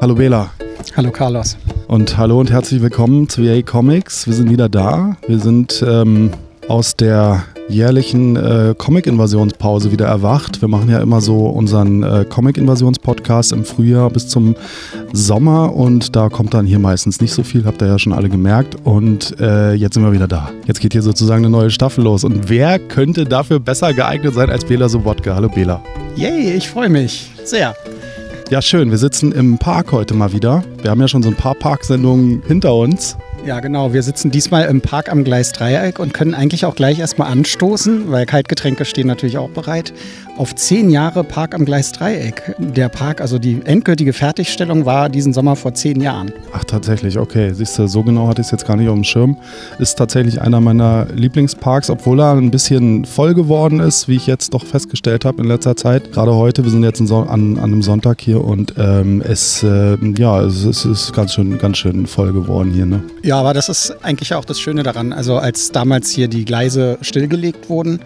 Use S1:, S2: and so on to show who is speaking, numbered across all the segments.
S1: Hallo Bela.
S2: Hallo Carlos.
S1: Und hallo und herzlich willkommen zu EA Comics. Wir sind wieder da. Wir sind ähm, aus der jährlichen äh, Comic-Invasionspause wieder erwacht. Wir machen ja immer so unseren äh, Comic-Invasions-Podcast im Frühjahr bis zum Sommer und da kommt dann hier meistens nicht so viel, habt ihr ja schon alle gemerkt. Und äh, jetzt sind wir wieder da. Jetzt geht hier sozusagen eine neue Staffel los. Und wer könnte dafür besser geeignet sein als Bela Sobotka? Hallo Bela.
S2: Yay, ich freue mich sehr.
S1: Ja, schön. Wir sitzen im Park heute mal wieder. Wir haben ja schon so ein paar Parksendungen hinter uns.
S2: Ja, genau. Wir sitzen diesmal im Park am Gleis Dreieck und können eigentlich auch gleich erstmal anstoßen, weil Kaltgetränke stehen natürlich auch bereit, auf zehn Jahre Park am Gleis Dreieck. Der Park, also die endgültige Fertigstellung war diesen Sommer vor zehn Jahren.
S1: Ach, tatsächlich, okay. Siehst du, so genau hatte ich es jetzt gar nicht auf dem Schirm. Ist tatsächlich einer meiner Lieblingsparks, obwohl er ein bisschen voll geworden ist, wie ich jetzt doch festgestellt habe in letzter Zeit. Gerade heute, wir sind jetzt an, an einem Sonntag hier und ähm, es, äh, ja, es, es, ist ganz schön, ganz schön voll geworden hier. Ne?
S2: Ja, aber das ist eigentlich auch das Schöne daran. Also als damals hier die Gleise stillgelegt wurden,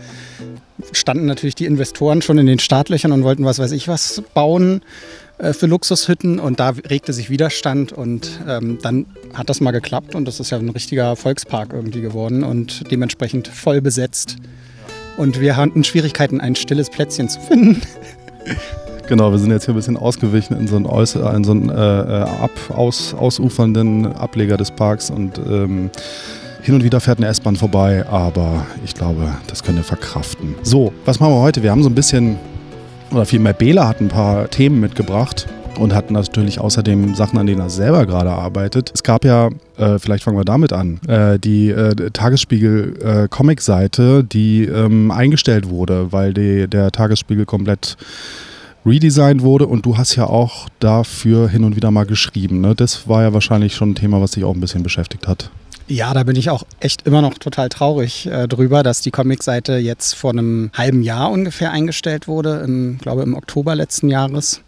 S2: standen natürlich die Investoren schon in den Startlöchern und wollten was weiß ich was bauen äh, für Luxushütten und da regte sich Widerstand und ähm, dann hat das mal geklappt und das ist ja ein richtiger Volkspark irgendwie geworden und dementsprechend voll besetzt. Und wir hatten Schwierigkeiten, ein stilles Plätzchen zu finden.
S1: Genau, wir sind jetzt hier ein bisschen ausgewichen in so einen, in so einen äh, äh, ab, aus, ausufernden Ableger des Parks und ähm, hin und wieder fährt eine S-Bahn vorbei, aber ich glaube, das können wir verkraften. So, was machen wir heute? Wir haben so ein bisschen, oder vielmehr Bela hat ein paar Themen mitgebracht und hat natürlich außerdem Sachen, an denen er selber gerade arbeitet. Es gab ja, äh, vielleicht fangen wir damit an, äh, die äh, Tagesspiegel-Comic-Seite, äh, die ähm, eingestellt wurde, weil die, der Tagesspiegel komplett redesigned wurde und du hast ja auch dafür hin und wieder mal geschrieben. Ne? Das war ja wahrscheinlich schon ein Thema, was dich auch ein bisschen beschäftigt hat.
S2: Ja, da bin ich auch echt immer noch total traurig äh, drüber, dass die Comicseite jetzt vor einem halben Jahr ungefähr eingestellt wurde, im, glaube im Oktober letzten Jahres.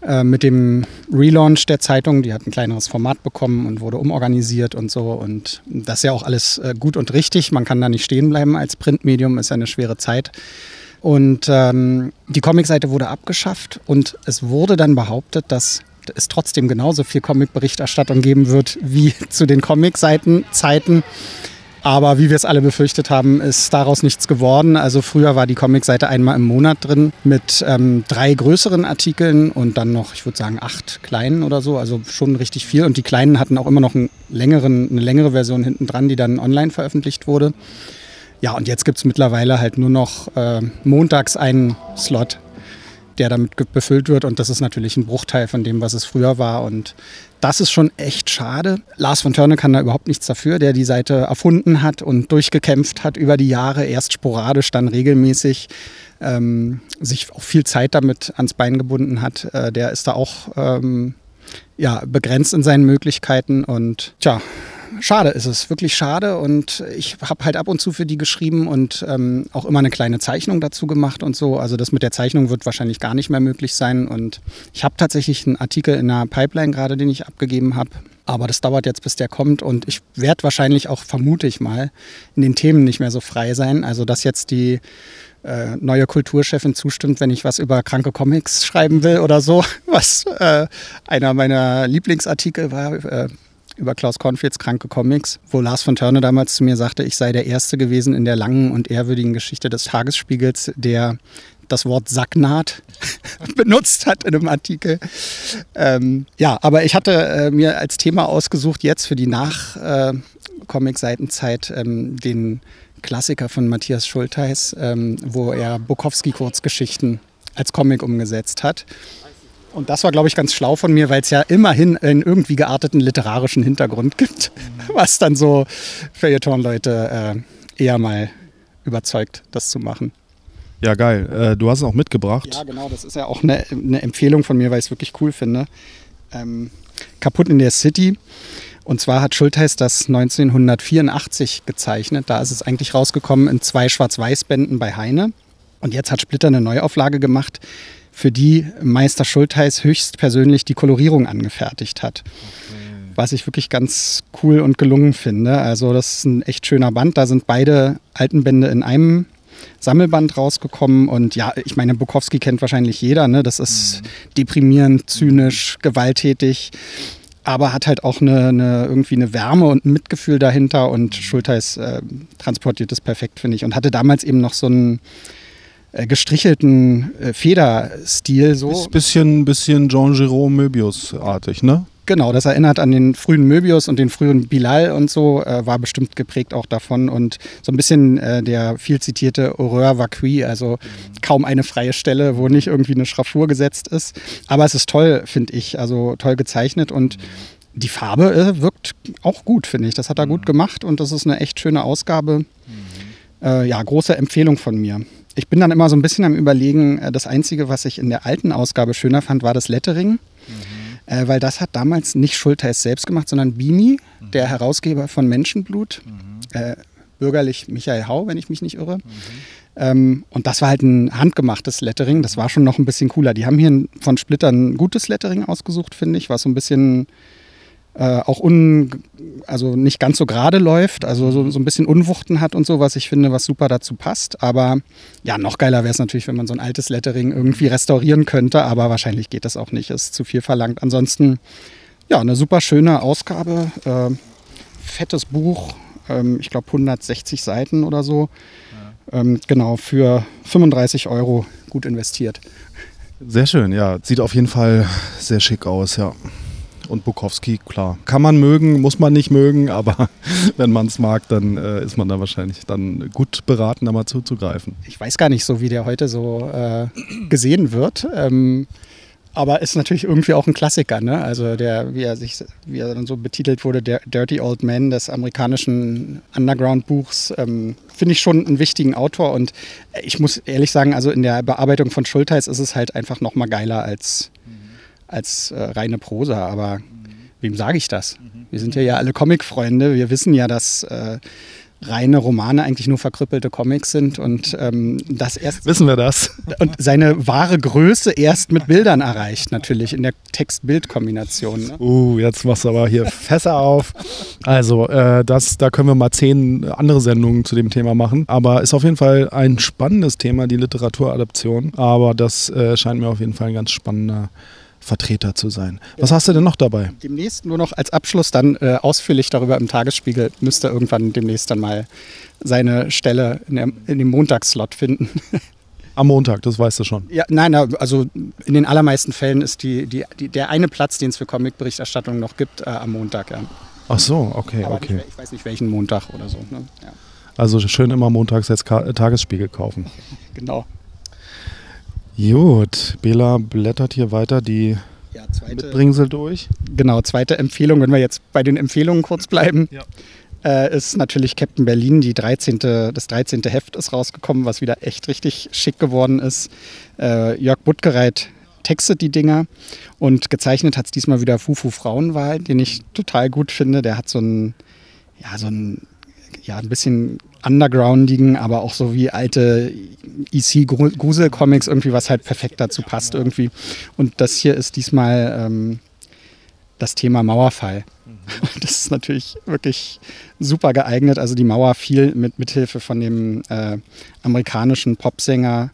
S2: Äh, mit dem Relaunch der Zeitung, die hat ein kleineres Format bekommen und wurde umorganisiert und so. Und das ist ja auch alles äh, gut und richtig. Man kann da nicht stehen bleiben als Printmedium, ist ja eine schwere Zeit. Und ähm, die Comicseite wurde abgeschafft und es wurde dann behauptet, dass es trotzdem genauso viel Comic-Berichterstattung geben wird wie zu den Comic-Seiten-Zeiten. Aber wie wir es alle befürchtet haben, ist daraus nichts geworden. Also früher war die Comicseite einmal im Monat drin mit ähm, drei größeren Artikeln und dann noch, ich würde sagen, acht kleinen oder so. Also schon richtig viel. Und die kleinen hatten auch immer noch längeren, eine längere Version hinten dran, die dann online veröffentlicht wurde. Ja, und jetzt gibt es mittlerweile halt nur noch äh, montags einen Slot der damit befüllt wird. Und das ist natürlich ein Bruchteil von dem, was es früher war. Und das ist schon echt schade. Lars von Törne kann da überhaupt nichts dafür, der die Seite erfunden hat und durchgekämpft hat über die Jahre, erst sporadisch, dann regelmäßig. Ähm, sich auch viel Zeit damit ans Bein gebunden hat, äh, der ist da auch ähm, ja, begrenzt in seinen Möglichkeiten und tja, schade ist es, wirklich schade. Und ich habe halt ab und zu für die geschrieben und ähm, auch immer eine kleine Zeichnung dazu gemacht und so. Also das mit der Zeichnung wird wahrscheinlich gar nicht mehr möglich sein. Und ich habe tatsächlich einen Artikel in der Pipeline gerade, den ich abgegeben habe. Aber das dauert jetzt, bis der kommt. Und ich werde wahrscheinlich auch, vermute ich mal, in den Themen nicht mehr so frei sein. Also dass jetzt die äh, neue Kulturchefin zustimmt, wenn ich was über kranke Comics schreiben will oder so, was äh, einer meiner Lieblingsartikel war. Äh, über Klaus Kornfields Kranke Comics, wo Lars von Törne damals zu mir sagte, ich sei der Erste gewesen in der langen und ehrwürdigen Geschichte des Tagesspiegels, der das Wort Sacknaht benutzt hat in einem Artikel. Ähm, ja, aber ich hatte äh, mir als Thema ausgesucht, jetzt für die Nach-Comic-Seitenzeit äh, ähm, den Klassiker von Matthias Schulteis, ähm, wo er Bukowski-Kurzgeschichten als Comic umgesetzt hat. Und das war, glaube ich, ganz schlau von mir, weil es ja immerhin einen irgendwie gearteten literarischen Hintergrund gibt, was dann so Feuilleton-Leute äh, eher mal überzeugt, das zu machen.
S1: Ja, geil. Äh, du hast es auch mitgebracht.
S2: Ja, genau. Das ist ja auch eine, eine Empfehlung von mir, weil ich es wirklich cool finde. Ähm, Kaputt in der City. Und zwar hat Schultheiß das 1984 gezeichnet. Da ist es eigentlich rausgekommen in zwei Schwarz-Weiß-Bänden bei Heine. Und jetzt hat Splitter eine Neuauflage gemacht, für die Meister Schultheiß höchstpersönlich die Kolorierung angefertigt hat. Okay. Was ich wirklich ganz cool und gelungen finde. Also das ist ein echt schöner Band. Da sind beide alten Bände in einem Sammelband rausgekommen. Und ja, ich meine, Bukowski kennt wahrscheinlich jeder. Ne? Das ist mhm. deprimierend, zynisch, gewalttätig aber hat halt auch eine, eine, irgendwie eine Wärme und ein Mitgefühl dahinter und Schulteis äh, transportiert das perfekt, finde ich. Und hatte damals eben noch so einen gestrichelten äh, Federstil. So.
S1: Bisschen, bisschen Jean-Jérôme Möbius-artig, ne?
S2: Genau, das erinnert an den frühen Möbius und den frühen Bilal und so, äh, war bestimmt geprägt auch davon. Und so ein bisschen äh, der viel zitierte Horreur vacui, also kaum eine freie Stelle, wo nicht irgendwie eine Schraffur gesetzt ist. Aber es ist toll, finde ich, also toll gezeichnet und die Farbe äh, wirkt auch gut, finde ich. Das hat er gut gemacht und das ist eine echt schöne Ausgabe. Äh, ja, große Empfehlung von mir. Ich bin dann immer so ein bisschen am Überlegen, äh, das Einzige, was ich in der alten Ausgabe schöner fand, war das Lettering. Mhm äh, weil das hat damals nicht Schultheiß selbst gemacht, sondern Bini, mhm. der Herausgeber von Menschenblut, mhm. äh, bürgerlich Michael Hau, wenn ich mich nicht irre. Mhm. Ähm, und das war halt ein handgemachtes Lettering, das war schon noch ein bisschen cooler. Die haben hier von Splitter ein gutes Lettering ausgesucht, finde ich, was so ein bisschen äh, auch un, also nicht ganz so gerade läuft, also so, so ein bisschen Unwuchten hat und so, was ich finde, was super dazu passt. Aber ja, noch geiler wäre es natürlich, wenn man so ein altes Lettering irgendwie restaurieren könnte, aber wahrscheinlich geht das auch nicht, ist zu viel verlangt. Ansonsten, ja, eine super schöne Ausgabe, äh, fettes Buch, ähm, ich glaube 160 Seiten oder so. Ja. Ähm, genau, für 35 Euro gut investiert.
S1: Sehr schön, ja. Sieht auf jeden Fall sehr schick aus, ja und Bukowski, klar. Kann man mögen, muss man nicht mögen, aber wenn man es mag, dann äh, ist man da wahrscheinlich dann gut beraten, da mal zuzugreifen.
S2: Ich weiß gar nicht so, wie der heute so äh, gesehen wird. Ähm, aber ist natürlich irgendwie auch ein Klassiker, ne? Also der, wie er sich, wie er dann so betitelt wurde, der Dirty Old Man des amerikanischen Underground-Buchs, ähm, finde ich schon einen wichtigen Autor. Und ich muss ehrlich sagen, also in der Bearbeitung von Schulteis ist es halt einfach noch mal geiler als als äh, reine Prosa. Aber mhm. wem sage ich das? Mhm. Wir sind ja, ja alle Comic-Freunde. Wir wissen ja, dass äh, reine Romane eigentlich nur verkrüppelte Comics sind und ähm, das erst.
S1: Wissen wir das?
S2: Und seine wahre Größe erst mit Bildern erreicht, natürlich in der Text-Bild-Kombination.
S1: Ne? Uh, jetzt machst du aber hier Fässer auf. Also, äh, das, da können wir mal zehn andere Sendungen zu dem Thema machen. Aber ist auf jeden Fall ein spannendes Thema, die Literaturadaption. Aber das äh, scheint mir auf jeden Fall ein ganz spannender Vertreter zu sein. Was hast du denn noch dabei?
S2: Demnächst nur noch als Abschluss dann äh, ausführlich darüber im Tagesspiegel. Müsste irgendwann demnächst dann mal seine Stelle in, der, in dem Montagsslot finden.
S1: Am Montag, das weißt du schon.
S2: Ja, nein, also in den allermeisten Fällen ist die, die, die der eine Platz, den es für Comic-Berichterstattung noch gibt, äh, am Montag, ja.
S1: Ach so, okay,
S2: Aber
S1: okay.
S2: Nicht, ich weiß nicht, welchen Montag oder so. Ne? Ja.
S1: Also schön immer montags jetzt Tagesspiegel kaufen.
S2: genau.
S1: Gut, Bela blättert hier weiter die
S2: ja, zweite,
S1: Mitbringsel durch.
S2: Genau, zweite Empfehlung, wenn wir jetzt bei den Empfehlungen kurz bleiben, ja. äh, ist natürlich Captain Berlin. Die 13., das 13. Heft ist rausgekommen, was wieder echt richtig schick geworden ist. Äh, Jörg Buttgereit textet die Dinger und gezeichnet hat es diesmal wieder Fufu Frauenwahl, den ich total gut finde. Der hat so ein, ja, so ein, ja, ein bisschen undergroundigen, aber auch so wie alte EC-Grusel-Comics, irgendwie was halt perfekt dazu passt irgendwie. Und das hier ist diesmal ähm, das Thema Mauerfall. Mhm. Das ist natürlich wirklich super geeignet. Also die Mauer fiel mit Mithilfe von dem äh, amerikanischen Popsänger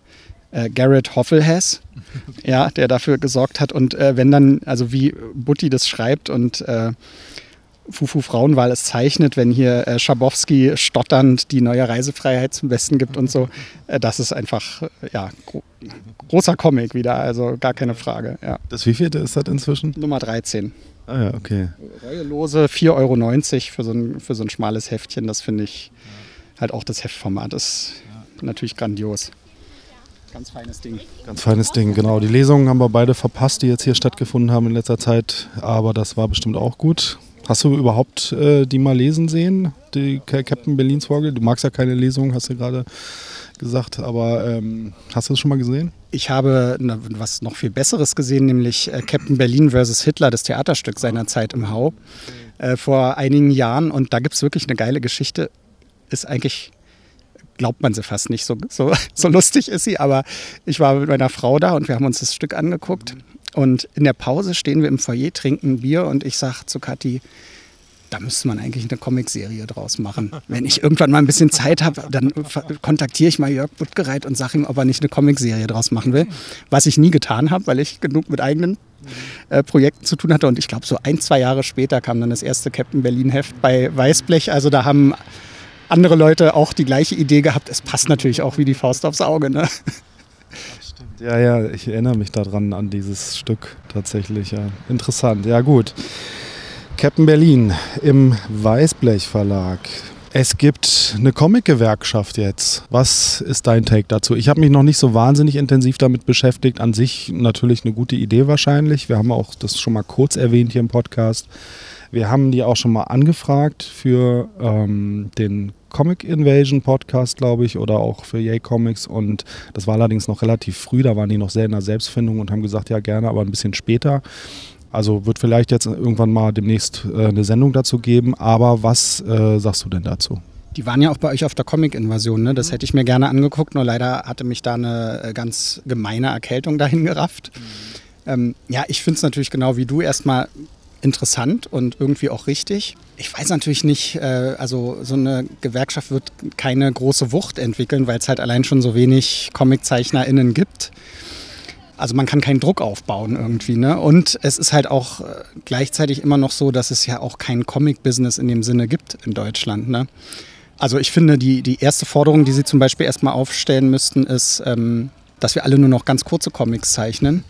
S2: äh, Garrett Hoffelhess, ja, der dafür gesorgt hat. Und äh, wenn dann, also wie Butti das schreibt und äh, Fufu Frauenwahl es zeichnet, wenn hier äh, Schabowski stotternd die neue Reisefreiheit zum Besten gibt und so. Äh, das ist einfach, äh, ja, gro großer Comic wieder, also gar keine Frage. Ja.
S1: Das wievielte ist das inzwischen?
S2: Nummer 13.
S1: Ah ja, okay.
S2: Reuelose 4,90 Euro für so, ein, für so ein schmales Heftchen, das finde ich halt auch das Heftformat ist natürlich grandios. Ganz feines Ding.
S1: Ganz feines Ding, genau. Die Lesungen haben wir beide verpasst, die jetzt hier stattgefunden haben in letzter Zeit, aber das war bestimmt auch gut. Hast du überhaupt äh, die mal lesen sehen, die Captain Berlins Vogel? Du magst ja keine Lesung, hast du gerade gesagt, aber ähm, hast du das schon mal gesehen?
S2: Ich habe na, was noch viel Besseres gesehen, nämlich äh, Captain Berlin vs. Hitler, das Theaterstück seiner Zeit im Hau, äh, vor einigen Jahren. Und da gibt es wirklich eine geile Geschichte. Ist eigentlich glaubt man sie fast nicht. So, so, so lustig ist sie, aber ich war mit meiner Frau da und wir haben uns das Stück angeguckt. Und in der Pause stehen wir im Foyer, trinken Bier und ich sage zu Kathi, da müsste man eigentlich eine Comicserie draus machen. Wenn ich irgendwann mal ein bisschen Zeit habe, dann kontaktiere ich mal Jörg Buttgereit und sage ihm, ob er nicht eine Comicserie draus machen will. Was ich nie getan habe, weil ich genug mit eigenen äh, Projekten zu tun hatte. Und ich glaube, so ein, zwei Jahre später kam dann das erste Captain Berlin-Heft bei Weißblech. Also da haben andere Leute auch die gleiche Idee gehabt. Es passt natürlich auch wie die Faust aufs Auge. Ne?
S1: Ja, ja, ich erinnere mich daran an dieses Stück tatsächlich. Ja. Interessant. Ja, gut. Captain Berlin im Weißblech Verlag. Es gibt eine Comic-Gewerkschaft jetzt. Was ist dein Take dazu? Ich habe mich noch nicht so wahnsinnig intensiv damit beschäftigt. An sich natürlich eine gute Idee wahrscheinlich. Wir haben auch das schon mal kurz erwähnt hier im Podcast. Wir haben die auch schon mal angefragt für ähm, den Comic Invasion Podcast, glaube ich, oder auch für Yay Comics. Und das war allerdings noch relativ früh. Da waren die noch sehr in der Selbstfindung und haben gesagt, ja gerne, aber ein bisschen später. Also wird vielleicht jetzt irgendwann mal demnächst äh, eine Sendung dazu geben. Aber was äh, sagst du denn dazu?
S2: Die waren ja auch bei euch auf der Comic-Invasion, ne? Das hätte ich mir gerne angeguckt, nur leider hatte mich da eine äh, ganz gemeine Erkältung dahin gerafft. Mhm. Ähm, ja, ich finde es natürlich genau wie du erstmal interessant und irgendwie auch richtig. Ich weiß natürlich nicht, äh, also so eine Gewerkschaft wird keine große Wucht entwickeln, weil es halt allein schon so wenig ComiczeichnerInnen gibt. Also man kann keinen Druck aufbauen irgendwie. Ne? Und es ist halt auch äh, gleichzeitig immer noch so, dass es ja auch kein Comic-Business in dem Sinne gibt in Deutschland. Ne? Also ich finde, die, die erste Forderung, die Sie zum Beispiel erstmal aufstellen müssten, ist, ähm, dass wir alle nur noch ganz kurze Comics zeichnen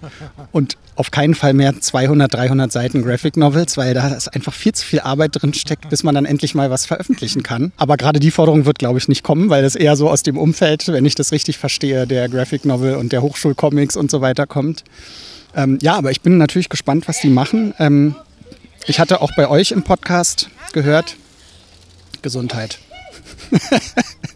S2: und auf keinen Fall mehr 200, 300 Seiten Graphic Novels, weil da ist einfach viel zu viel Arbeit drin steckt, bis man dann endlich mal was veröffentlichen kann. Aber gerade die Forderung wird, glaube ich, nicht kommen, weil das eher so aus dem Umfeld, wenn ich das richtig verstehe, der Graphic Novel und der Hochschulcomics und so weiter kommt. Ähm, ja, aber ich bin natürlich gespannt, was die machen. Ähm, ich hatte auch bei euch im Podcast gehört, Gesundheit.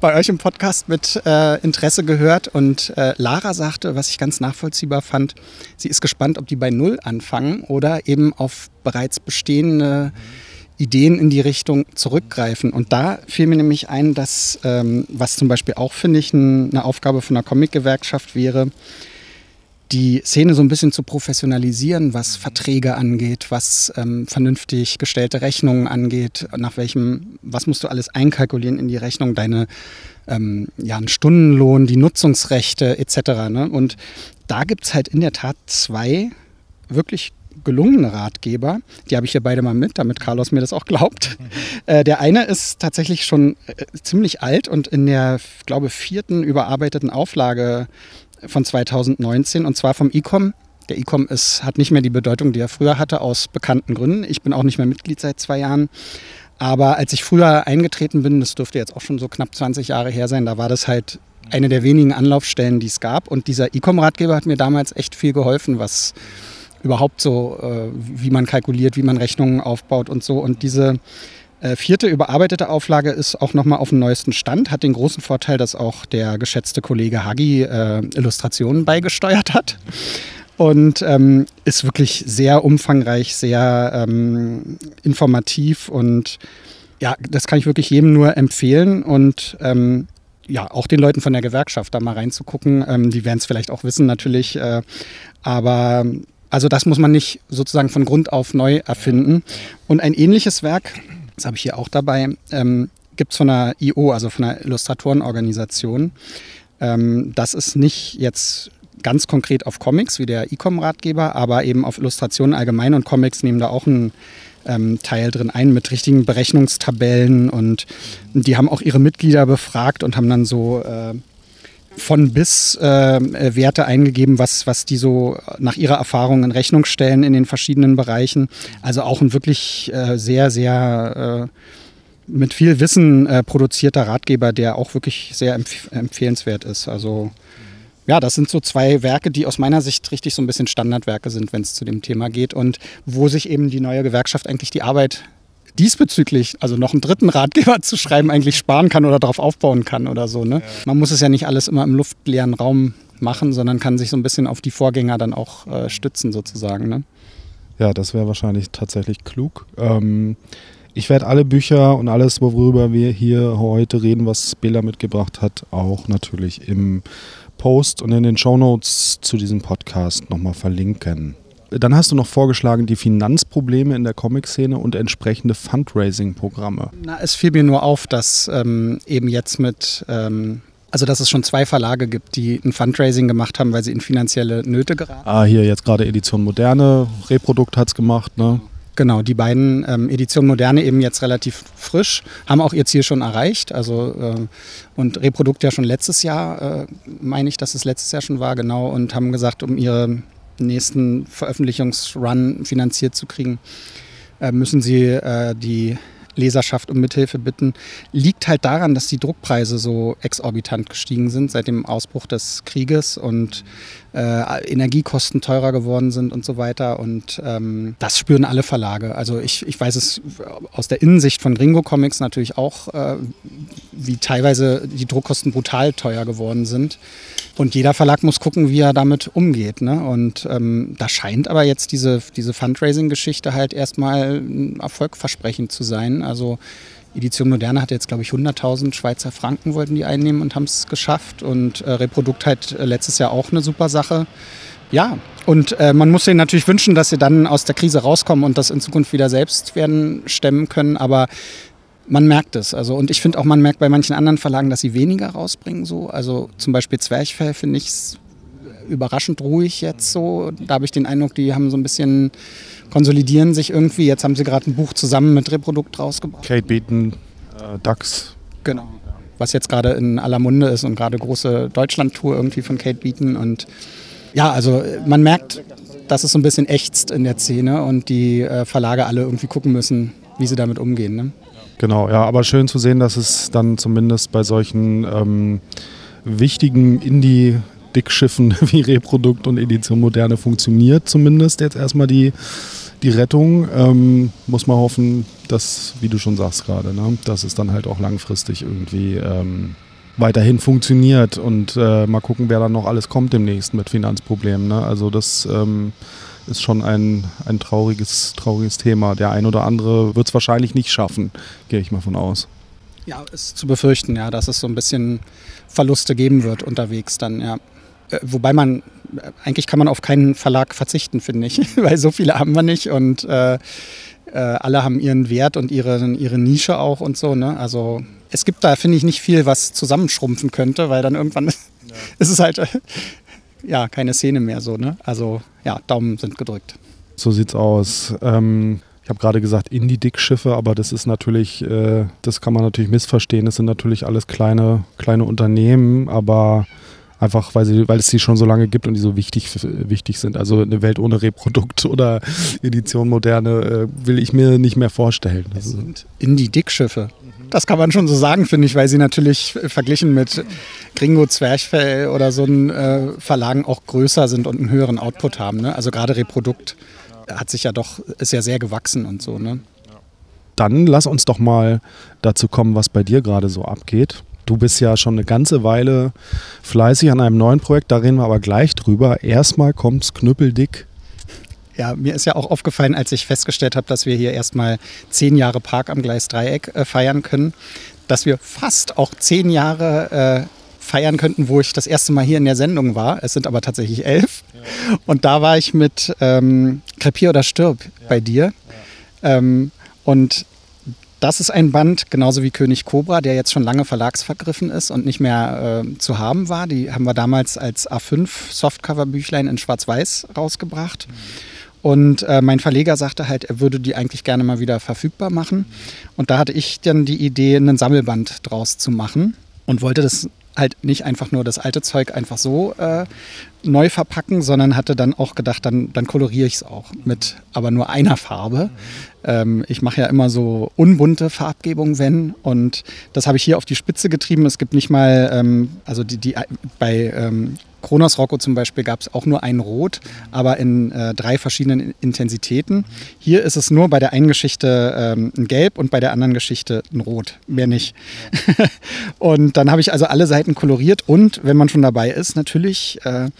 S2: bei euch im Podcast mit äh, Interesse gehört und äh, Lara sagte, was ich ganz nachvollziehbar fand, sie ist gespannt, ob die bei Null anfangen oder eben auf bereits bestehende Ideen in die Richtung zurückgreifen. Und da fiel mir nämlich ein, dass, ähm, was zum Beispiel auch, finde ich, ein, eine Aufgabe von einer Comic-Gewerkschaft wäre, die Szene so ein bisschen zu professionalisieren, was Verträge angeht, was ähm, vernünftig gestellte Rechnungen angeht, nach welchem, was musst du alles einkalkulieren in die Rechnung, deine ähm, ja, einen Stundenlohn, die Nutzungsrechte etc. Ne? Und da gibt es halt in der Tat zwei wirklich gelungene Ratgeber. Die habe ich hier beide mal mit, damit Carlos mir das auch glaubt. Äh, der eine ist tatsächlich schon äh, ziemlich alt und in der, glaube vierten überarbeiteten Auflage von 2019 und zwar vom ICOM. Der ICOM ist, hat nicht mehr die Bedeutung, die er früher hatte, aus bekannten Gründen. Ich bin auch nicht mehr Mitglied seit zwei Jahren. Aber als ich früher eingetreten bin, das dürfte jetzt auch schon so knapp 20 Jahre her sein, da war das halt eine der wenigen Anlaufstellen, die es gab. Und dieser ICOM-Ratgeber hat mir damals echt viel geholfen, was überhaupt so, äh, wie man kalkuliert, wie man Rechnungen aufbaut und so. Und diese äh, vierte überarbeitete Auflage ist auch nochmal auf dem neuesten Stand, hat den großen Vorteil, dass auch der geschätzte Kollege Hagi äh, Illustrationen beigesteuert hat. Und ähm, ist wirklich sehr umfangreich, sehr ähm, informativ und ja, das kann ich wirklich jedem nur empfehlen und ähm, ja, auch den Leuten von der Gewerkschaft da mal reinzugucken. Ähm, die werden es vielleicht auch wissen natürlich, äh, aber also das muss man nicht sozusagen von Grund auf neu erfinden. Und ein ähnliches Werk das habe ich hier auch dabei, ähm, gibt es von der IO, also von der Illustratorenorganisation. Ähm, das ist nicht jetzt ganz konkret auf Comics wie der Ecom-Ratgeber, aber eben auf Illustrationen allgemein und Comics nehmen da auch einen ähm, Teil drin ein mit richtigen Berechnungstabellen und die haben auch ihre Mitglieder befragt und haben dann so äh, von bis äh, Werte eingegeben, was, was die so nach ihrer Erfahrung in Rechnung stellen in den verschiedenen Bereichen. Also auch ein wirklich äh, sehr, sehr äh, mit viel Wissen äh, produzierter Ratgeber, der auch wirklich sehr empf empfehlenswert ist. Also ja, das sind so zwei Werke, die aus meiner Sicht richtig so ein bisschen Standardwerke sind, wenn es zu dem Thema geht und wo sich eben die neue Gewerkschaft eigentlich die Arbeit diesbezüglich, also noch einen dritten Ratgeber zu schreiben, eigentlich sparen kann oder darauf aufbauen kann oder so. Ne? Man muss es ja nicht alles immer im luftleeren Raum machen, sondern kann sich so ein bisschen auf die Vorgänger dann auch äh, stützen sozusagen. Ne?
S1: Ja, das wäre wahrscheinlich tatsächlich klug. Ähm, ich werde alle Bücher und alles, worüber wir hier heute reden, was Bela mitgebracht hat, auch natürlich im Post und in den Shownotes zu diesem Podcast nochmal verlinken. Dann hast du noch vorgeschlagen, die Finanzprobleme in der Comic-Szene und entsprechende Fundraising-Programme.
S2: Na, es fiel mir nur auf, dass ähm, eben jetzt mit ähm, also, dass es schon zwei Verlage gibt, die ein Fundraising gemacht haben, weil sie in finanzielle Nöte geraten.
S1: Ah, hier jetzt gerade Edition Moderne, Reprodukt hat es gemacht, ne?
S2: Genau, die beiden ähm, Edition Moderne eben jetzt relativ frisch, haben auch ihr Ziel schon erreicht. Also äh, und Reprodukt ja schon letztes Jahr, äh, meine ich, dass es letztes Jahr schon war, genau, und haben gesagt, um ihre nächsten Veröffentlichungsrun finanziert zu kriegen, äh, müssen sie äh, die Leserschaft um Mithilfe bitten, liegt halt daran, dass die Druckpreise so exorbitant gestiegen sind seit dem Ausbruch des Krieges und äh, Energiekosten teurer geworden sind und so weiter. Und ähm, das spüren alle Verlage. Also ich, ich weiß es aus der Innensicht von Gringo Comics natürlich auch, äh, wie teilweise die Druckkosten brutal teuer geworden sind. Und jeder Verlag muss gucken, wie er damit umgeht. Ne? Und ähm, da scheint aber jetzt diese, diese Fundraising-Geschichte halt erstmal erfolgversprechend zu sein. Also Edition Moderne hatte jetzt, glaube ich, 100.000 Schweizer Franken wollten die einnehmen und haben es geschafft. Und äh, Reprodukt halt äh, letztes Jahr auch eine super Sache. Ja, und äh, man muss ihnen natürlich wünschen, dass sie dann aus der Krise rauskommen und das in Zukunft wieder selbst werden stemmen können. Aber man merkt es. Also, und ich finde auch, man merkt bei manchen anderen Verlagen, dass sie weniger rausbringen. So. Also zum Beispiel Zwerchfell finde ich überraschend ruhig jetzt so. Da habe ich den Eindruck, die haben so ein bisschen konsolidieren sich irgendwie. Jetzt haben sie gerade ein Buch zusammen mit Reprodukt rausgebracht.
S1: Kate Beaton, äh, DAX.
S2: Genau. Was jetzt gerade in aller Munde ist und gerade große Deutschland-Tour irgendwie von Kate Beaton. Und ja, also man merkt, dass es so ein bisschen ächzt in der Szene und die äh, Verlage alle irgendwie gucken müssen, wie sie damit umgehen. Ne?
S1: Genau, ja, aber schön zu sehen, dass es dann zumindest bei solchen ähm, wichtigen Indie- Dickschiffen wie Reprodukt und Edition Moderne funktioniert zumindest jetzt erstmal die, die Rettung. Ähm, muss man hoffen, dass, wie du schon sagst gerade, ne, dass es dann halt auch langfristig irgendwie ähm, weiterhin funktioniert und äh, mal gucken, wer dann noch alles kommt demnächst mit Finanzproblemen. Ne? Also das ähm, ist schon ein, ein trauriges, trauriges Thema. Der ein oder andere wird es wahrscheinlich nicht schaffen, gehe ich mal von aus.
S2: Ja, ist zu befürchten, ja, dass es so ein bisschen Verluste geben wird unterwegs dann, ja. Äh, wobei man, äh, eigentlich kann man auf keinen Verlag verzichten, finde ich, weil so viele haben wir nicht und äh, äh, alle haben ihren Wert und ihre, ihre Nische auch und so. Ne? Also es gibt da, finde ich, nicht viel, was zusammenschrumpfen könnte, weil dann irgendwann ja. ist es halt ja keine Szene mehr so. Ne? Also ja, Daumen sind gedrückt.
S1: So sieht's aus. Ähm, ich habe gerade gesagt Indie-Dickschiffe, aber das ist natürlich, äh, das kann man natürlich missverstehen. Das sind natürlich alles kleine, kleine Unternehmen, aber einfach weil, sie, weil es sie schon so lange gibt und die so wichtig, wichtig sind. Also eine Welt ohne Reprodukt oder Edition moderne äh, will ich mir nicht mehr vorstellen.
S2: Das sind Indie-Dickschiffe. Das kann man schon so sagen, finde ich, weil sie natürlich verglichen mit Gringo Zwerchfell oder so einen äh, Verlagen auch größer sind und einen höheren Output haben. Ne? Also gerade Reprodukt hat sich ja doch, ist ja sehr gewachsen und so. Ne?
S1: Dann lass uns doch mal dazu kommen, was bei dir gerade so abgeht. Du bist ja schon eine ganze Weile fleißig an einem neuen Projekt, da reden wir aber gleich drüber. Erstmal kommt es knüppeldick.
S2: Ja, mir ist ja auch aufgefallen, als ich festgestellt habe, dass wir hier erstmal zehn Jahre Park am Gleis Dreieck äh, feiern können, dass wir fast auch zehn Jahre äh, feiern könnten, wo ich das erste Mal hier in der Sendung war. Es sind aber tatsächlich elf. Ja. Und da war ich mit ähm, Krepier oder Stirb ja. bei dir. Ja. Ähm, und das ist ein Band, genauso wie König Cobra, der jetzt schon lange verlagsvergriffen ist und nicht mehr äh, zu haben war. Die haben wir damals als A5 Softcover-Büchlein in Schwarz-Weiß rausgebracht. Und äh, mein Verleger sagte halt, er würde die eigentlich gerne mal wieder verfügbar machen. Und da hatte ich dann die Idee, einen Sammelband draus zu machen und wollte das halt nicht einfach nur das alte Zeug einfach so äh, neu verpacken, sondern hatte dann auch gedacht, dann, dann koloriere ich es auch mit aber nur einer Farbe. Ähm, ich mache ja immer so unbunte Farbgebung, wenn. Und das habe ich hier auf die Spitze getrieben. Es gibt nicht mal, ähm, also die, die bei ähm, Kronos Rocco zum Beispiel gab es auch nur ein Rot, aber in äh, drei verschiedenen Intensitäten. Hier ist es nur bei der einen Geschichte ähm, ein Gelb und bei der anderen Geschichte ein Rot, mehr nicht. und dann habe ich also alle Seiten koloriert und wenn man schon dabei ist, natürlich, äh,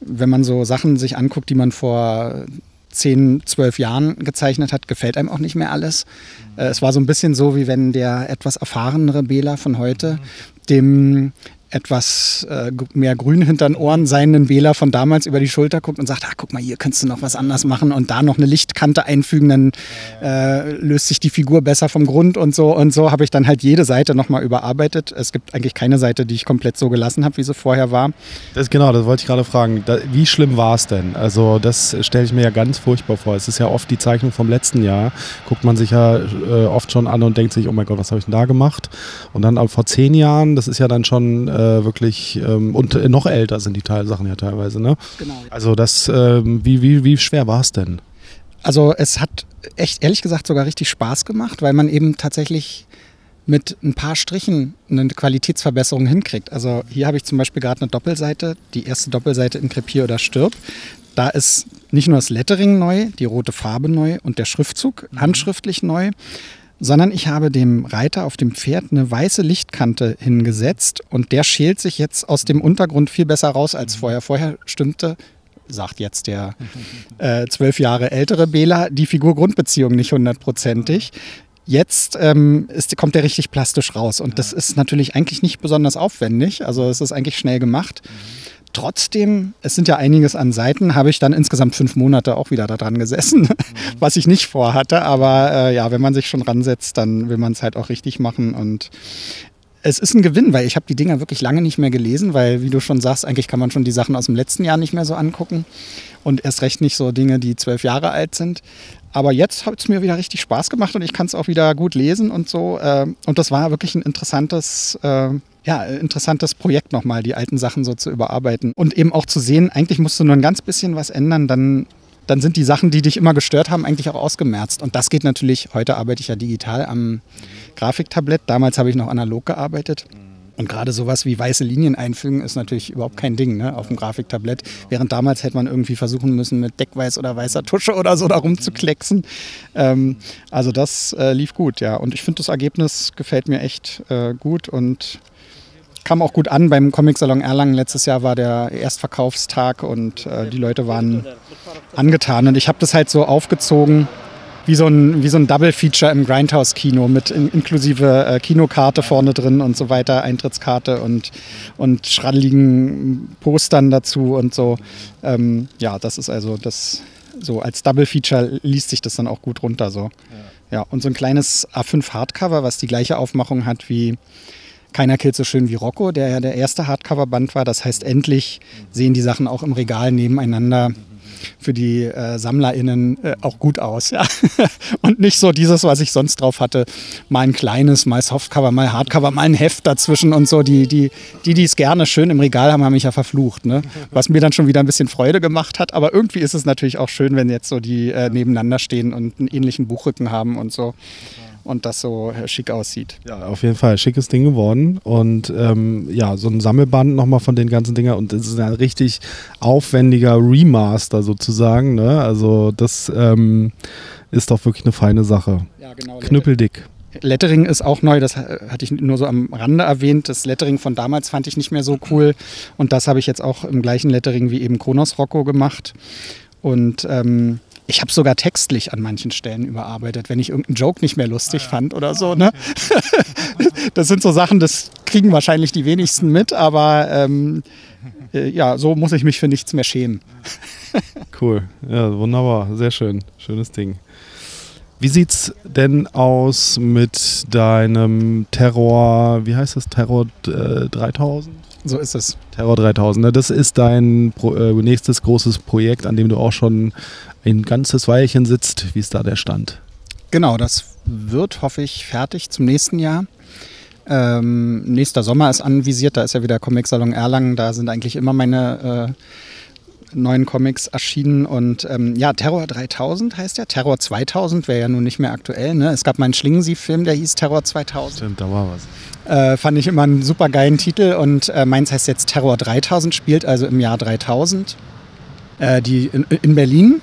S2: wenn man so Sachen sich anguckt, die man vor 10, 12 Jahren gezeichnet hat, gefällt einem auch nicht mehr alles. Äh, es war so ein bisschen so, wie wenn der etwas erfahrenere Bela von heute dem etwas äh, mehr grün hinter den Ohren seienden Wähler von damals über die Schulter guckt und sagt, ah, guck mal, hier könntest du noch was anders machen und da noch eine Lichtkante einfügen, dann äh, löst sich die Figur besser vom Grund und so. Und so habe ich dann halt jede Seite nochmal überarbeitet. Es gibt eigentlich keine Seite, die ich komplett so gelassen habe, wie sie vorher war.
S1: Das genau, das wollte ich gerade fragen. Da, wie schlimm war es denn? Also das stelle ich mir ja ganz furchtbar vor. Es ist ja oft die Zeichnung vom letzten Jahr. Guckt man sich ja äh, oft schon an und denkt sich, oh mein Gott, was habe ich denn da gemacht? Und dann vor zehn Jahren, das ist ja dann schon äh, wirklich ähm, und äh, noch älter sind die Teilsachen ja teilweise. Ne? Genau. Also das, ähm, wie, wie, wie schwer war es denn?
S2: Also es hat echt ehrlich gesagt sogar richtig Spaß gemacht, weil man eben tatsächlich mit ein paar Strichen eine Qualitätsverbesserung hinkriegt. Also hier habe ich zum Beispiel gerade eine Doppelseite, die erste Doppelseite in Krepier oder Stirb. Da ist nicht nur das Lettering neu, die rote Farbe neu und der Schriftzug mhm. handschriftlich neu, sondern ich habe dem Reiter auf dem Pferd eine weiße Lichtkante hingesetzt und der schält sich jetzt aus dem Untergrund viel besser raus als vorher. Vorher stimmte sagt jetzt der äh, zwölf Jahre ältere Bela, die Figur-Grundbeziehung nicht hundertprozentig. Jetzt ähm, ist, kommt der richtig plastisch raus und das ist natürlich eigentlich nicht besonders aufwendig, also es ist eigentlich schnell gemacht. Mhm. Trotzdem, es sind ja einiges an Seiten, habe ich dann insgesamt fünf Monate auch wieder daran gesessen, mhm. was ich nicht vorhatte. Aber äh, ja, wenn man sich schon ransetzt, dann will man es halt auch richtig machen. Und es ist ein Gewinn, weil ich habe die Dinger wirklich lange nicht mehr gelesen, weil, wie du schon sagst, eigentlich kann man schon die Sachen aus dem letzten Jahr nicht mehr so angucken. Und erst recht nicht so Dinge, die zwölf Jahre alt sind. Aber jetzt hat es mir wieder richtig Spaß gemacht und ich kann es auch wieder gut lesen und so. Äh, und das war wirklich ein interessantes äh, ja, interessantes Projekt nochmal, die alten Sachen so zu überarbeiten. Und eben auch zu sehen, eigentlich musst du nur ein ganz bisschen was ändern, dann, dann sind die Sachen, die dich immer gestört haben, eigentlich auch ausgemerzt. Und das geht natürlich, heute arbeite ich ja digital am Grafiktablett, damals habe ich noch analog gearbeitet. Und gerade sowas wie weiße Linien einfügen ist natürlich überhaupt kein Ding ne, auf dem Grafiktablett. Während damals hätte man irgendwie versuchen müssen, mit Deckweiß oder weißer Tusche oder so da rumzuklecksen. Ähm, also das äh, lief gut, ja. Und ich finde, das Ergebnis gefällt mir echt äh, gut und kam auch gut an. Beim Comic-Salon Erlangen letztes Jahr war der Erstverkaufstag und äh, die Leute waren angetan. Und ich habe das halt so aufgezogen wie so ein, wie so ein Double-Feature im Grindhouse-Kino mit in, inklusive äh, Kinokarte vorne drin und so weiter, Eintrittskarte und, und schraddeligen Postern dazu und so. Ähm, ja, das ist also das so als Double-Feature liest sich das dann auch gut runter so. Ja, und so ein kleines A5 Hardcover, was die gleiche Aufmachung hat wie keiner killt so schön wie Rocco, der ja der erste Hardcover-Band war. Das heißt, endlich sehen die Sachen auch im Regal nebeneinander für die äh, SammlerInnen äh, auch gut aus. Ja? Und nicht so dieses, was ich sonst drauf hatte, mal ein kleines, mal Softcover, mal Hardcover, mal ein Heft dazwischen und so. Die, die, die, es gerne schön im Regal haben, haben mich ja verflucht. Ne? Was mir dann schon wieder ein bisschen Freude gemacht hat. Aber irgendwie ist es natürlich auch schön, wenn jetzt so die äh, nebeneinander stehen und einen ähnlichen Buchrücken haben und so und das so äh, schick aussieht.
S1: Ja, auf jeden Fall. Schickes Ding geworden. Und ähm, ja, so ein Sammelband nochmal von den ganzen Dingern. Und es ist ein richtig aufwendiger Remaster sozusagen. Ne? Also, das ähm, ist doch wirklich eine feine Sache. Ja, genau. Knüppeldick.
S2: Lettering ist auch neu, das hatte ich nur so am Rande erwähnt. Das Lettering von damals fand ich nicht mehr so cool. Und das habe ich jetzt auch im gleichen Lettering wie eben Kronos Rocco gemacht. Und ähm, ich habe sogar textlich an manchen Stellen überarbeitet, wenn ich irgendeinen Joke nicht mehr lustig ah, ja. fand oder so. Ne? das sind so Sachen, das kriegen wahrscheinlich die wenigsten mit, aber ähm, äh, ja, so muss ich mich für nichts mehr schämen.
S1: cool, ja, wunderbar, sehr schön, schönes Ding. Wie sieht's denn aus mit deinem Terror, wie heißt das, Terror äh, 3000?
S2: So ist es.
S1: Terror 3000, ne? das ist dein Pro äh, nächstes großes Projekt, an dem du auch schon ein ganzes Weilchen sitzt. Wie ist da der Stand?
S2: Genau, das wird, hoffe ich, fertig zum nächsten Jahr. Ähm, nächster Sommer ist anvisiert, da ist ja wieder Comic Salon Erlangen, da sind eigentlich immer meine äh, neuen Comics erschienen. Und ähm, ja, Terror 3000 heißt ja. Terror 2000 wäre ja nun nicht mehr aktuell. Ne? Es gab mal einen Schlingensief-Film, der hieß Terror 2000.
S1: Stimmt, da war was.
S2: Äh, fand ich immer einen super geilen Titel. Und äh, meins heißt jetzt Terror 3000, spielt also im Jahr 3000. Äh, die in, in Berlin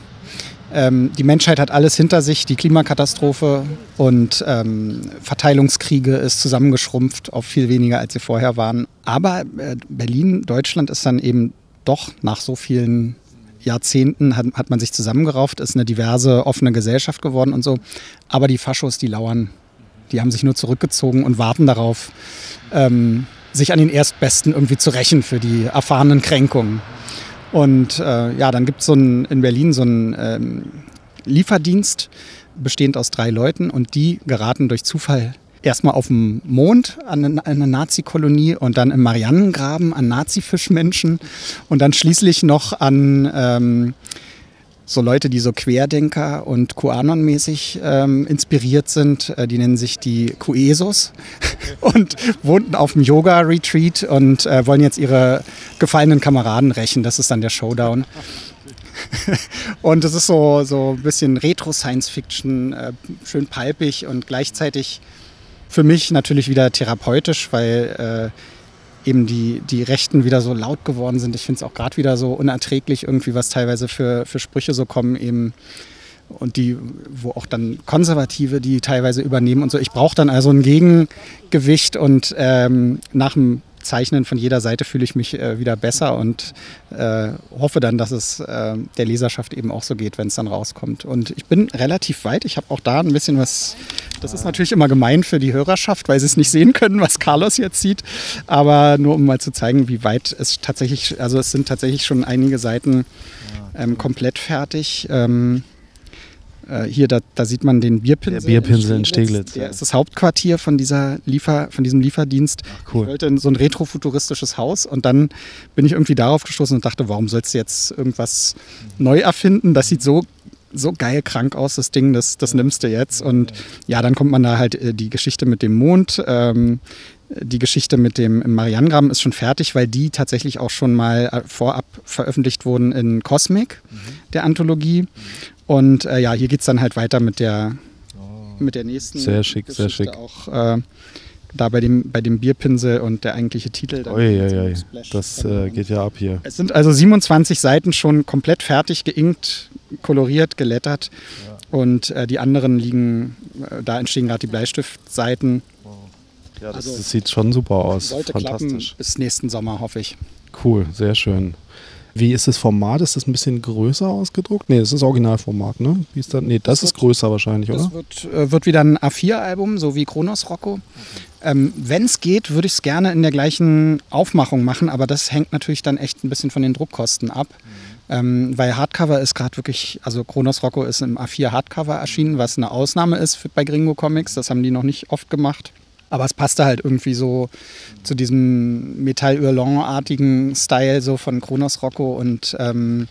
S2: ähm, die Menschheit hat alles hinter sich, die Klimakatastrophe und ähm, Verteilungskriege ist zusammengeschrumpft auf viel weniger, als sie vorher waren. Aber äh, Berlin, Deutschland ist dann eben doch nach so vielen Jahrzehnten hat, hat man sich zusammengerauft, ist eine diverse, offene Gesellschaft geworden und so. Aber die Faschos, die lauern, die haben sich nur zurückgezogen und warten darauf, ähm, sich an den Erstbesten irgendwie zu rächen für die erfahrenen Kränkungen. Und äh, ja, dann gibt es so ein, in Berlin so einen ähm, Lieferdienst, bestehend aus drei Leuten und die geraten durch Zufall erstmal auf dem Mond an eine Nazi-Kolonie und dann im Marianengraben an Nazi-Fischmenschen und dann schließlich noch an ähm, so Leute, die so Querdenker und QAnon-mäßig ähm, inspiriert sind. Äh, die nennen sich die Kuesos und wohnten auf dem Yoga-Retreat und äh, wollen jetzt ihre gefallenen Kameraden rächen. Das ist dann der Showdown. und es ist so, so ein bisschen Retro-Science-Fiction, äh, schön palpig und gleichzeitig für mich natürlich wieder therapeutisch, weil äh, eben die, die Rechten wieder so laut geworden sind. Ich finde es auch gerade wieder so unerträglich, irgendwie, was teilweise für, für Sprüche so kommen, eben und die, wo auch dann Konservative die teilweise übernehmen und so. Ich brauche dann also ein Gegengewicht und ähm, nach dem Zeichnen von jeder Seite fühle ich mich äh, wieder besser und äh, hoffe dann, dass es äh, der Leserschaft eben auch so geht, wenn es dann rauskommt. Und ich bin relativ weit. Ich habe auch da ein bisschen was. Das ist natürlich immer gemein für die Hörerschaft, weil sie es nicht sehen können, was Carlos jetzt sieht. Aber nur um mal zu zeigen, wie weit es tatsächlich, also es sind tatsächlich schon einige Seiten ähm, komplett fertig. Ähm, äh, hier, da, da, sieht man den Bierpinsel.
S1: Der Bierpinsel in Steglitz. In Steglitz
S2: der ja. ist das Hauptquartier von, dieser Liefer, von diesem Lieferdienst. Ach, cool. Ich wollte so ein retrofuturistisches Haus und dann bin ich irgendwie darauf gestoßen und dachte, warum sollst du jetzt irgendwas neu erfinden? Das sieht so so geil krank aus, das Ding, das, das nimmst du jetzt. Und ja, dann kommt man da halt äh, die Geschichte mit dem Mond. Ähm, die Geschichte mit dem Marianengraben ist schon fertig, weil die tatsächlich auch schon mal äh, vorab veröffentlicht wurden in Cosmic, mhm. der Anthologie. Und äh, ja, hier geht es dann halt weiter mit der, oh. mit der nächsten.
S1: Sehr schick, Geschichte sehr schick.
S2: Auch äh, da bei dem, bei dem Bierpinsel und der eigentliche Titel.
S1: Oi, oi, oi. Das äh, geht ja ab hier.
S2: Es sind also 27 Seiten schon komplett fertig geinkt, koloriert, gelettert. Ja. Und äh, die anderen liegen, äh, da entstehen gerade die Bleistiftseiten.
S1: Ja, das, also, das, sieht schon super aus.
S2: Sollte Fantastisch. klappen bis nächsten Sommer, hoffe ich.
S1: Cool, sehr schön. Wie ist das Format? Ist das ein bisschen größer ausgedruckt? Nee, das ist Originalformat, ne? Wie ist das? Nee, das, das ist wird, größer wahrscheinlich,
S2: das
S1: oder?
S2: Das wird, äh, wird wieder ein A4-Album, so wie Kronos Rocco. Ähm, Wenn es geht, würde ich es gerne in der gleichen Aufmachung machen, aber das hängt natürlich dann echt ein bisschen von den Druckkosten ab. Mhm. Ähm, weil Hardcover ist gerade wirklich, also Kronos Rocco ist im A4 Hardcover erschienen, was eine Ausnahme ist für, bei Gringo Comics. Das haben die noch nicht oft gemacht. Aber es passte halt irgendwie so zu diesem Metall-Hurlon-artigen Style so von Kronos Rocco und ähm,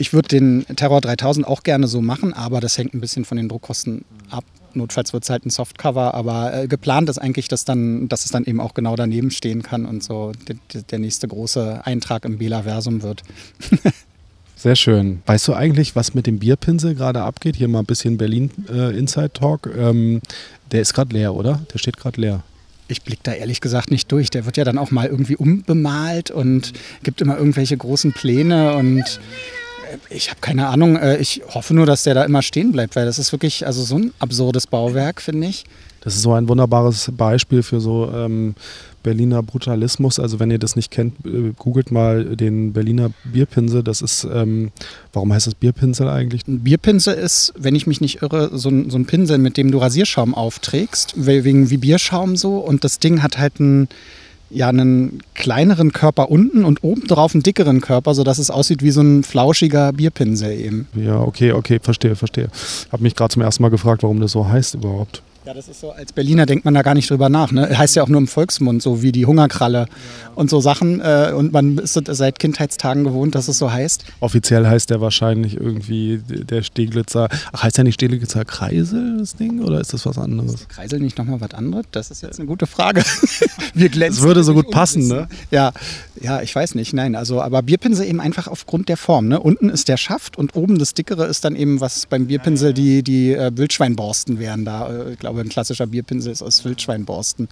S2: ich würde den Terror 3000 auch gerne so machen, aber das hängt ein bisschen von den Druckkosten ab. Notfalls wird es halt ein Softcover, aber äh, geplant ist eigentlich, dass, dann, dass es dann eben auch genau daneben stehen kann und so der, der nächste große Eintrag im Bela-Versum wird.
S1: Sehr schön. Weißt du eigentlich, was mit dem Bierpinsel gerade abgeht? Hier mal ein bisschen Berlin äh, Inside Talk. Ähm, der ist gerade leer, oder? Der steht gerade leer.
S2: Ich blicke da ehrlich gesagt nicht durch. Der wird ja dann auch mal irgendwie umbemalt und gibt immer irgendwelche großen Pläne und ich habe keine Ahnung. Äh, ich hoffe nur, dass der da immer stehen bleibt, weil das ist wirklich also so ein absurdes Bauwerk, finde ich.
S1: Das ist so ein wunderbares Beispiel für so ähm, Berliner Brutalismus. Also wenn ihr das nicht kennt, äh, googelt mal den Berliner Bierpinsel. Das ist, ähm, warum heißt das Bierpinsel eigentlich?
S2: Ein Bierpinsel ist, wenn ich mich nicht irre, so ein, so ein Pinsel, mit dem du Rasierschaum aufträgst, wegen wie Bierschaum so. Und das Ding hat halt einen ja, einen kleineren Körper unten und oben drauf einen dickeren Körper, sodass es aussieht wie so ein flauschiger Bierpinsel eben.
S1: Ja, okay, okay, verstehe, verstehe. Habe mich gerade zum ersten Mal gefragt, warum das so heißt überhaupt.
S2: Ja, das ist so, als Berliner denkt man da gar nicht drüber nach. Ne? Heißt ja auch nur im Volksmund, so wie die Hungerkralle ja, ja. und so Sachen. Äh, und man ist seit Kindheitstagen gewohnt, dass es so heißt.
S1: Offiziell heißt der wahrscheinlich irgendwie der Steglitzer. Ach, heißt ja nicht Steglitzer Kreisel, das Ding? Oder ist das was anderes? Ist
S2: Kreisel nicht nochmal was anderes? Das ist jetzt eine gute Frage. Wir glänzen.
S1: Das würde so gut passen, ne?
S2: Ja, ja, ich weiß nicht. Nein, also, aber Bierpinsel eben einfach aufgrund der Form. Ne? Unten ist der Schaft und oben das Dickere ist dann eben, was beim Bierpinsel die, die äh, Wildschweinborsten wären da. Äh, ich glaube, glaube, ein klassischer Bierpinsel ist aus Wildschweinborsten.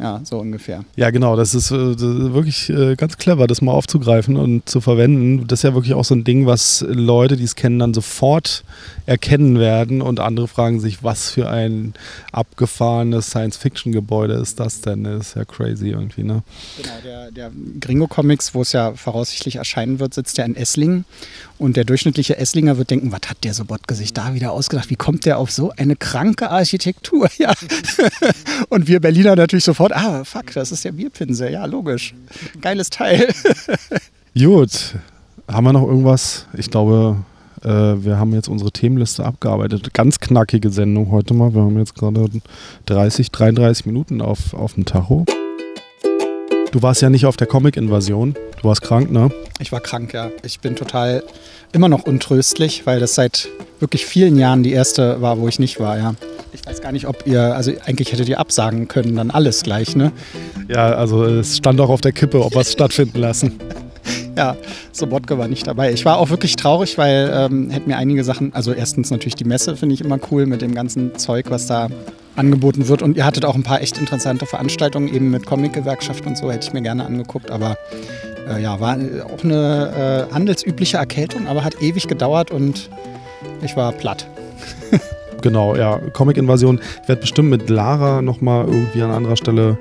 S2: Ja, so ungefähr.
S1: Ja, genau. Das ist, äh, wirklich äh, ganz clever, das mal aufzugreifen und zu verwenden. Das ist ja wirklich auch so ein Ding, was Leute, die es kennen, dann sofort erkennen werden und andere fragen sich, was für ein abgefahrenes Science-Fiction-Gebäude ist das denn? Das ist ja crazy irgendwie, ne?
S2: Genau, der, der Gringo Comics, wo es ja voraussichtlich erscheinen wird, sitzt ja in Esslingen und der durchschnittliche Esslinger wird denken, was hat der Sobotke sich da wieder ausgedacht? Wie kommt der auf so eine kranke Architektur? Ja. und wir Berliner natürlich sofort sofort, ah, fuck, das ist der Bierpinsel. Ja, logisch. Geiles Teil.
S1: Gut. Haben wir noch irgendwas? Ich glaube, äh, wir haben jetzt unsere Themenliste abgearbeitet. Ganz knackige Sendung heute mal. Wir haben jetzt gerade 30, 33 Minuten auf, auf dem Tacho. Du warst ja nicht auf der Comic-Invasion. Du warst krank, ne?
S2: Ich war krank, ja. Ich bin total immer noch untröstlich, weil das seit wirklich vielen Jahren die erste war, wo ich nicht war, ja. Ich weiß gar nicht, ob ihr, also eigentlich hättet ihr absagen können, dann alles gleich, ne?
S1: Ja, also es stand auch auf der Kippe, ob wir es stattfinden lassen.
S2: Ja, Sobotke war nicht dabei. Ich war auch wirklich traurig, weil ähm, hätte mir einige Sachen, also erstens natürlich die Messe finde ich immer cool mit dem ganzen Zeug, was da angeboten wird. Und ihr hattet auch ein paar echt interessante Veranstaltungen, eben mit Comic-Gewerkschaft und so, hätte ich mir gerne angeguckt. Aber äh, ja, war auch eine äh, handelsübliche Erkältung, aber hat ewig gedauert und ich war platt.
S1: genau, ja, Comic-Invasion. Ich werde bestimmt mit Lara nochmal irgendwie an anderer Stelle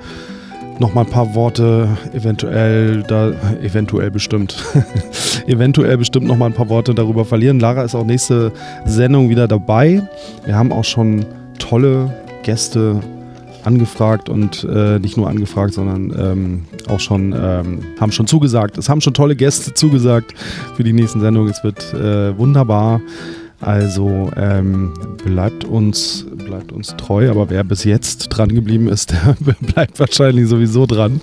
S1: noch mal ein paar Worte, eventuell, da, eventuell bestimmt, eventuell bestimmt noch mal ein paar Worte darüber verlieren. Lara ist auch nächste Sendung wieder dabei. Wir haben auch schon tolle Gäste angefragt und äh, nicht nur angefragt, sondern ähm, auch schon ähm, haben schon zugesagt. Es haben schon tolle Gäste zugesagt für die nächsten Sendungen. Es wird äh, wunderbar. Also ähm, bleibt, uns, bleibt uns treu, aber wer bis jetzt dran geblieben ist, der bleibt wahrscheinlich sowieso dran.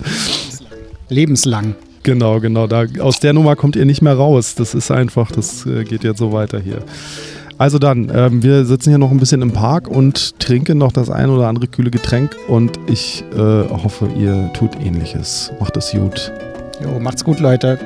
S2: Lebenslang.
S1: Genau, genau. Da, aus der Nummer kommt ihr nicht mehr raus. Das ist einfach, das äh, geht jetzt so weiter hier. Also dann, ähm, wir sitzen hier noch ein bisschen im Park und trinken noch das ein oder andere kühle Getränk und ich äh, hoffe, ihr tut ähnliches. Macht es gut.
S2: Jo, macht's gut, Leute.